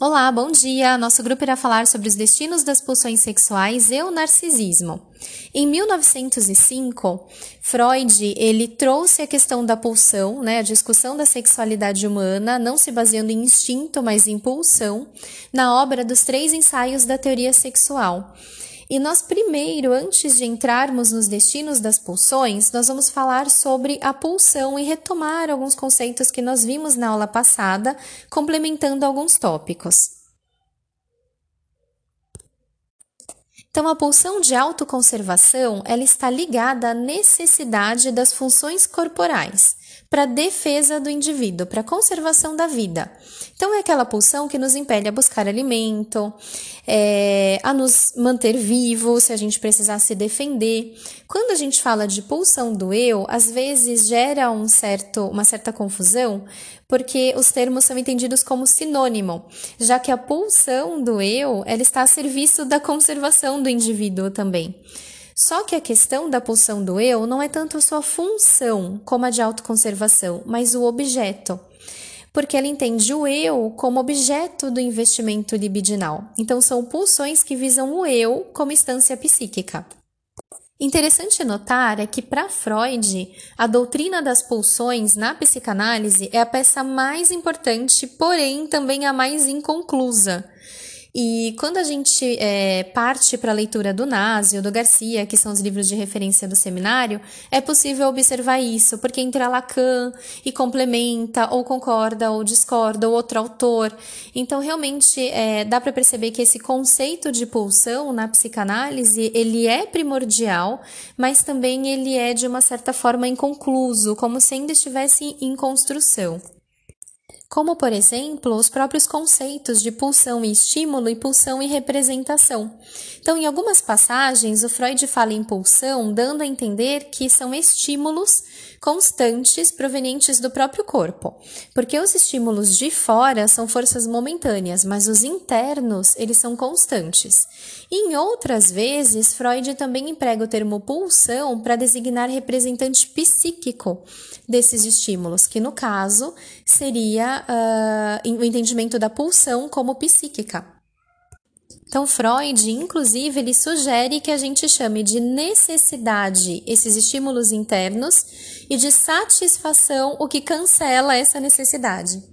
Olá, bom dia! Nosso grupo irá falar sobre os destinos das pulsões sexuais e o narcisismo. Em 1905, Freud ele trouxe a questão da pulsão, né, a discussão da sexualidade humana, não se baseando em instinto, mas em pulsão, na obra dos três ensaios da teoria sexual. E nós primeiro, antes de entrarmos nos destinos das pulsões, nós vamos falar sobre a pulsão e retomar alguns conceitos que nós vimos na aula passada, complementando alguns tópicos. Então, a pulsão de autoconservação ela está ligada à necessidade das funções corporais para defesa do indivíduo, para conservação da vida. Então, é aquela pulsão que nos impele a buscar alimento, é, a nos manter vivos, se a gente precisar se defender. Quando a gente fala de pulsão do eu, às vezes gera um certo, uma certa confusão, porque os termos são entendidos como sinônimo, já que a pulsão do eu ela está a serviço da conservação do indivíduo também. Só que a questão da pulsão do eu não é tanto a sua função como a de autoconservação, mas o objeto. Porque ela entende o eu como objeto do investimento libidinal. Então, são pulsões que visam o eu como instância psíquica. Interessante notar é que, para Freud, a doutrina das pulsões na psicanálise é a peça mais importante, porém também a mais inconclusa. E quando a gente é, parte para a leitura do Nazi ou do Garcia, que são os livros de referência do seminário, é possível observar isso, porque entra Lacan e complementa, ou concorda, ou discorda, ou outro autor. Então, realmente, é, dá para perceber que esse conceito de pulsão na psicanálise, ele é primordial, mas também ele é, de uma certa forma, inconcluso, como se ainda estivesse em construção como, por exemplo, os próprios conceitos de pulsão e estímulo e pulsão e representação. Então, em algumas passagens, o Freud fala em pulsão, dando a entender que são estímulos constantes provenientes do próprio corpo, porque os estímulos de fora são forças momentâneas, mas os internos, eles são constantes. Em outras vezes, Freud também emprega o termo pulsão para designar representante psíquico desses estímulos, que no caso seria uh, o entendimento da pulsão como psíquica. Então, Freud, inclusive, ele sugere que a gente chame de necessidade esses estímulos internos e de satisfação o que cancela essa necessidade.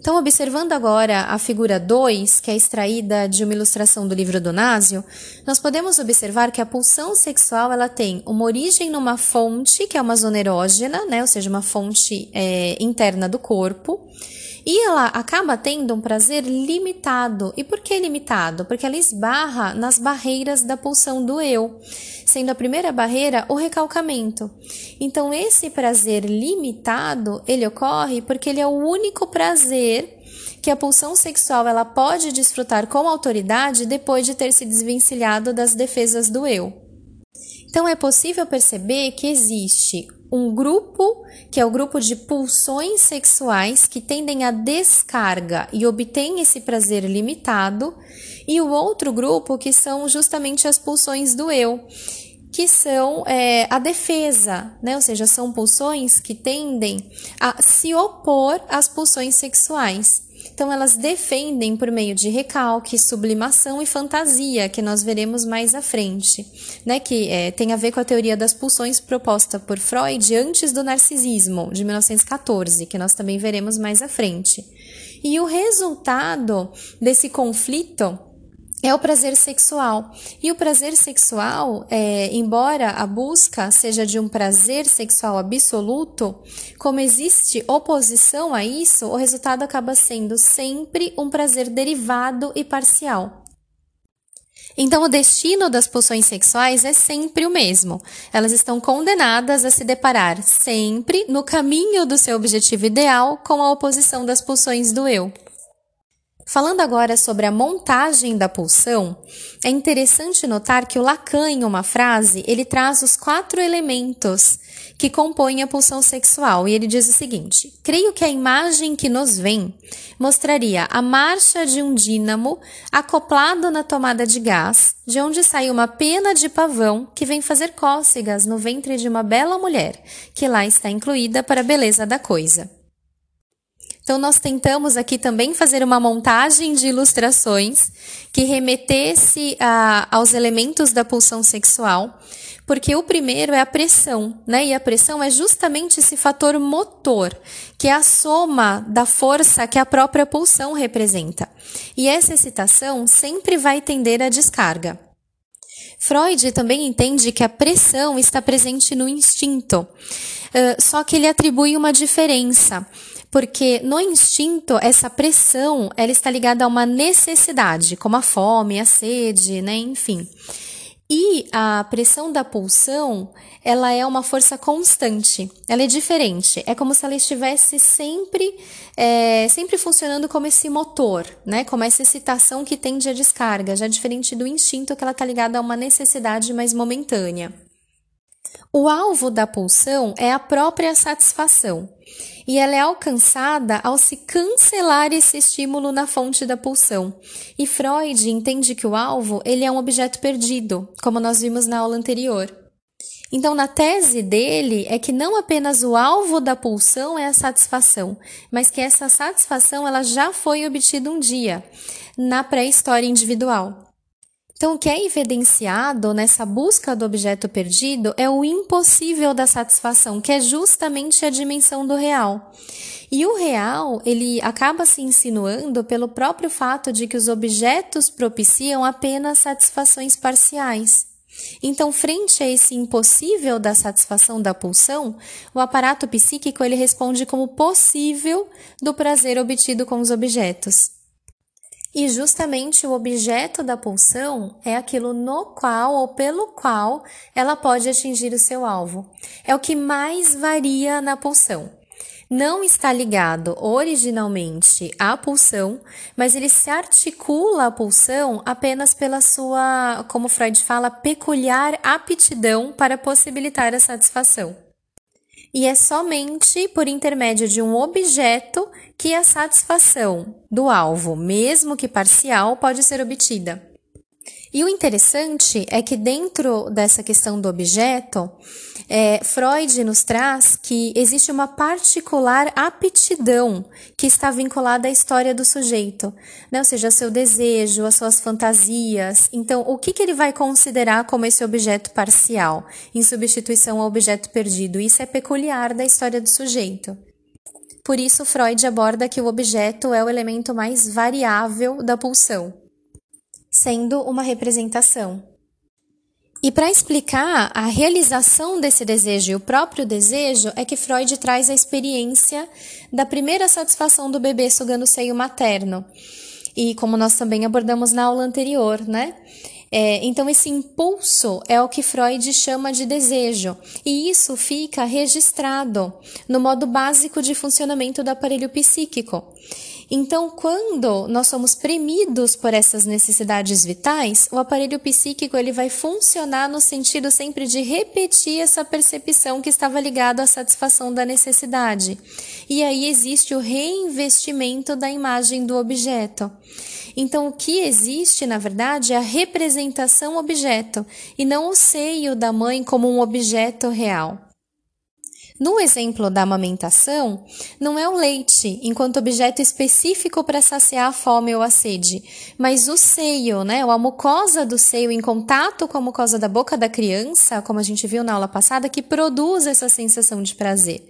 Então, observando agora a figura 2, que é extraída de uma ilustração do livro do Násio, nós podemos observar que a pulsão sexual ela tem uma origem numa fonte, que é uma zona erógena, né, ou seja, uma fonte é, interna do corpo, e ela acaba tendo um prazer limitado. E por que limitado? Porque ela esbarra nas barreiras da pulsão do eu, sendo a primeira barreira o recalcamento. Então, esse prazer limitado, ele ocorre porque ele é o único prazer que a pulsão sexual ela pode desfrutar com autoridade depois de ter se desvencilhado das defesas do eu. Então é possível perceber que existe um grupo, que é o grupo de pulsões sexuais que tendem à descarga e obtêm esse prazer limitado, e o outro grupo que são justamente as pulsões do eu, que são é, a defesa, né? Ou seja, são pulsões que tendem a se opor às pulsões sexuais. Então, elas defendem por meio de recalque, sublimação e fantasia, que nós veremos mais à frente, né? que é, tem a ver com a teoria das pulsões proposta por Freud antes do narcisismo, de 1914, que nós também veremos mais à frente. E o resultado desse conflito é o prazer sexual. E o prazer sexual, é, embora a busca seja de um prazer sexual absoluto, como existe oposição a isso, o resultado acaba sendo sempre um prazer derivado e parcial. Então, o destino das pulsões sexuais é sempre o mesmo. Elas estão condenadas a se deparar sempre no caminho do seu objetivo ideal com a oposição das pulsões do eu. Falando agora sobre a montagem da pulsão, é interessante notar que o Lacan, em uma frase, ele traz os quatro elementos que compõem a pulsão sexual e ele diz o seguinte: Creio que a imagem que nos vem mostraria a marcha de um dínamo acoplado na tomada de gás, de onde sai uma pena de pavão que vem fazer cócegas no ventre de uma bela mulher, que lá está incluída para a beleza da coisa. Então, nós tentamos aqui também fazer uma montagem de ilustrações que remetesse a, aos elementos da pulsão sexual, porque o primeiro é a pressão, né? E a pressão é justamente esse fator motor, que é a soma da força que a própria pulsão representa. E essa excitação sempre vai tender à descarga. Freud também entende que a pressão está presente no instinto, só que ele atribui uma diferença, porque no instinto essa pressão ela está ligada a uma necessidade, como a fome, a sede, né, enfim. E a pressão da pulsão, ela é uma força constante, ela é diferente. É como se ela estivesse sempre, é, sempre funcionando como esse motor, né? Como essa excitação que tende à descarga, já diferente do instinto que ela está ligada a uma necessidade mais momentânea. O alvo da pulsão é a própria satisfação, e ela é alcançada ao se cancelar esse estímulo na fonte da pulsão. E Freud entende que o alvo ele é um objeto perdido, como nós vimos na aula anterior. Então, na tese dele, é que não apenas o alvo da pulsão é a satisfação, mas que essa satisfação ela já foi obtida um dia, na pré-história individual. Então, o que é evidenciado nessa busca do objeto perdido é o impossível da satisfação, que é justamente a dimensão do real. E o real, ele acaba se insinuando pelo próprio fato de que os objetos propiciam apenas satisfações parciais. Então, frente a esse impossível da satisfação da pulsão, o aparato psíquico ele responde como possível do prazer obtido com os objetos. E justamente o objeto da pulsão é aquilo no qual ou pelo qual ela pode atingir o seu alvo. É o que mais varia na pulsão. Não está ligado originalmente à pulsão, mas ele se articula à pulsão apenas pela sua, como Freud fala, peculiar aptidão para possibilitar a satisfação e é somente por intermédio de um objeto que a satisfação do alvo, mesmo que parcial, pode ser obtida. E o interessante é que dentro dessa questão do objeto, é, Freud nos traz que existe uma particular aptidão que está vinculada à história do sujeito, né? ou seja, seu desejo, às suas fantasias. Então, o que, que ele vai considerar como esse objeto parcial, em substituição ao objeto perdido? Isso é peculiar da história do sujeito. Por isso, Freud aborda que o objeto é o elemento mais variável da pulsão, sendo uma representação. E para explicar a realização desse desejo e o próprio desejo, é que Freud traz a experiência da primeira satisfação do bebê sugando o seio materno. E como nós também abordamos na aula anterior, né? É, então, esse impulso é o que Freud chama de desejo, e isso fica registrado no modo básico de funcionamento do aparelho psíquico. Então, quando nós somos premidos por essas necessidades vitais, o aparelho psíquico ele vai funcionar no sentido sempre de repetir essa percepção que estava ligada à satisfação da necessidade. E aí existe o reinvestimento da imagem do objeto. Então, o que existe, na verdade, é a representação objeto e não o seio da mãe como um objeto real. No exemplo da amamentação, não é o leite enquanto objeto específico para saciar a fome ou a sede, mas o seio, né, ou a mucosa do seio em contato com a mucosa da boca da criança, como a gente viu na aula passada, que produz essa sensação de prazer.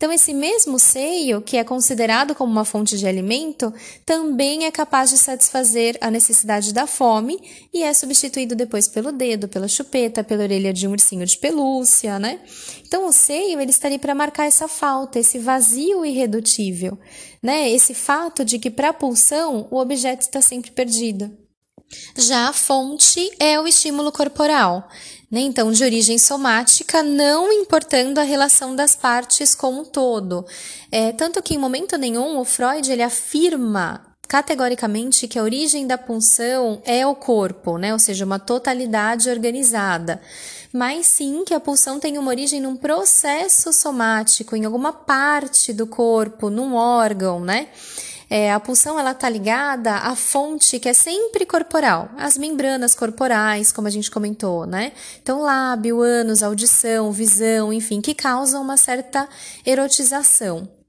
Então, esse mesmo seio, que é considerado como uma fonte de alimento, também é capaz de satisfazer a necessidade da fome e é substituído depois pelo dedo, pela chupeta, pela orelha de um ursinho de pelúcia, né? Então, o seio ele está ali para marcar essa falta, esse vazio irredutível, né? Esse fato de que para a pulsão o objeto está sempre perdido. Já a fonte é o estímulo corporal né? Então, de origem somática, não importando a relação das partes com o todo. É, tanto que em momento nenhum o Freud ele afirma categoricamente que a origem da pulsão é o corpo, né? ou seja, uma totalidade organizada. Mas sim que a pulsão tem uma origem num processo somático, em alguma parte do corpo, num órgão, né? É, a pulsão ela está ligada à fonte que é sempre corporal, as membranas corporais, como a gente comentou, né? Então, lábio, ânus, audição, visão, enfim, que causam uma certa erotização.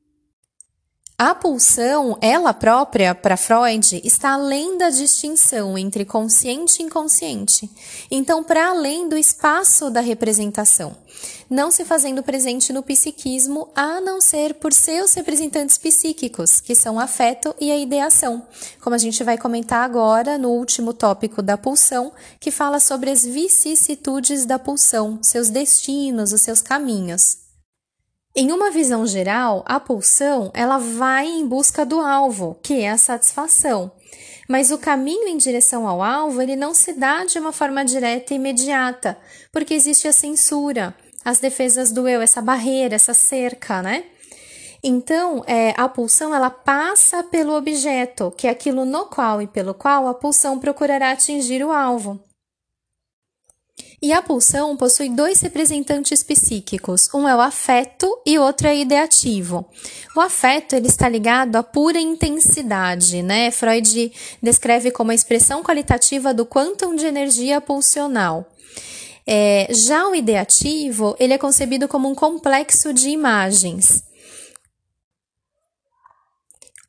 A pulsão, ela própria, para Freud, está além da distinção entre consciente e inconsciente. Então, para além do espaço da representação, não se fazendo presente no psiquismo, a não ser por seus representantes psíquicos, que são afeto e a ideação, como a gente vai comentar agora no último tópico da pulsão, que fala sobre as vicissitudes da pulsão, seus destinos, os seus caminhos. Em uma visão geral, a pulsão ela vai em busca do alvo, que é a satisfação. Mas o caminho em direção ao alvo ele não se dá de uma forma direta e imediata, porque existe a censura, as defesas do eu, essa barreira, essa cerca, né? Então, é, a pulsão ela passa pelo objeto, que é aquilo no qual e pelo qual a pulsão procurará atingir o alvo. E a pulsão possui dois representantes psíquicos, um é o afeto e outro é o ideativo. O afeto ele está ligado à pura intensidade, né? Freud descreve como a expressão qualitativa do quantum de energia pulsional. É, já o ideativo ele é concebido como um complexo de imagens.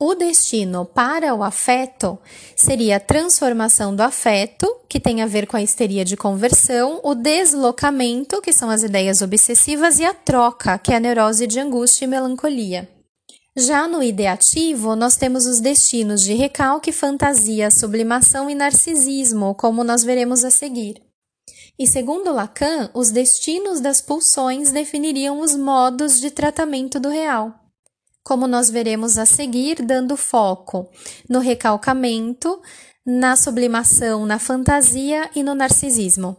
O destino para o afeto seria a transformação do afeto, que tem a ver com a histeria de conversão, o deslocamento, que são as ideias obsessivas, e a troca, que é a neurose de angústia e melancolia. Já no ideativo, nós temos os destinos de recalque, fantasia, sublimação e narcisismo, como nós veremos a seguir. E segundo Lacan, os destinos das pulsões definiriam os modos de tratamento do real como nós veremos a seguir, dando foco no recalcamento, na sublimação, na fantasia e no narcisismo.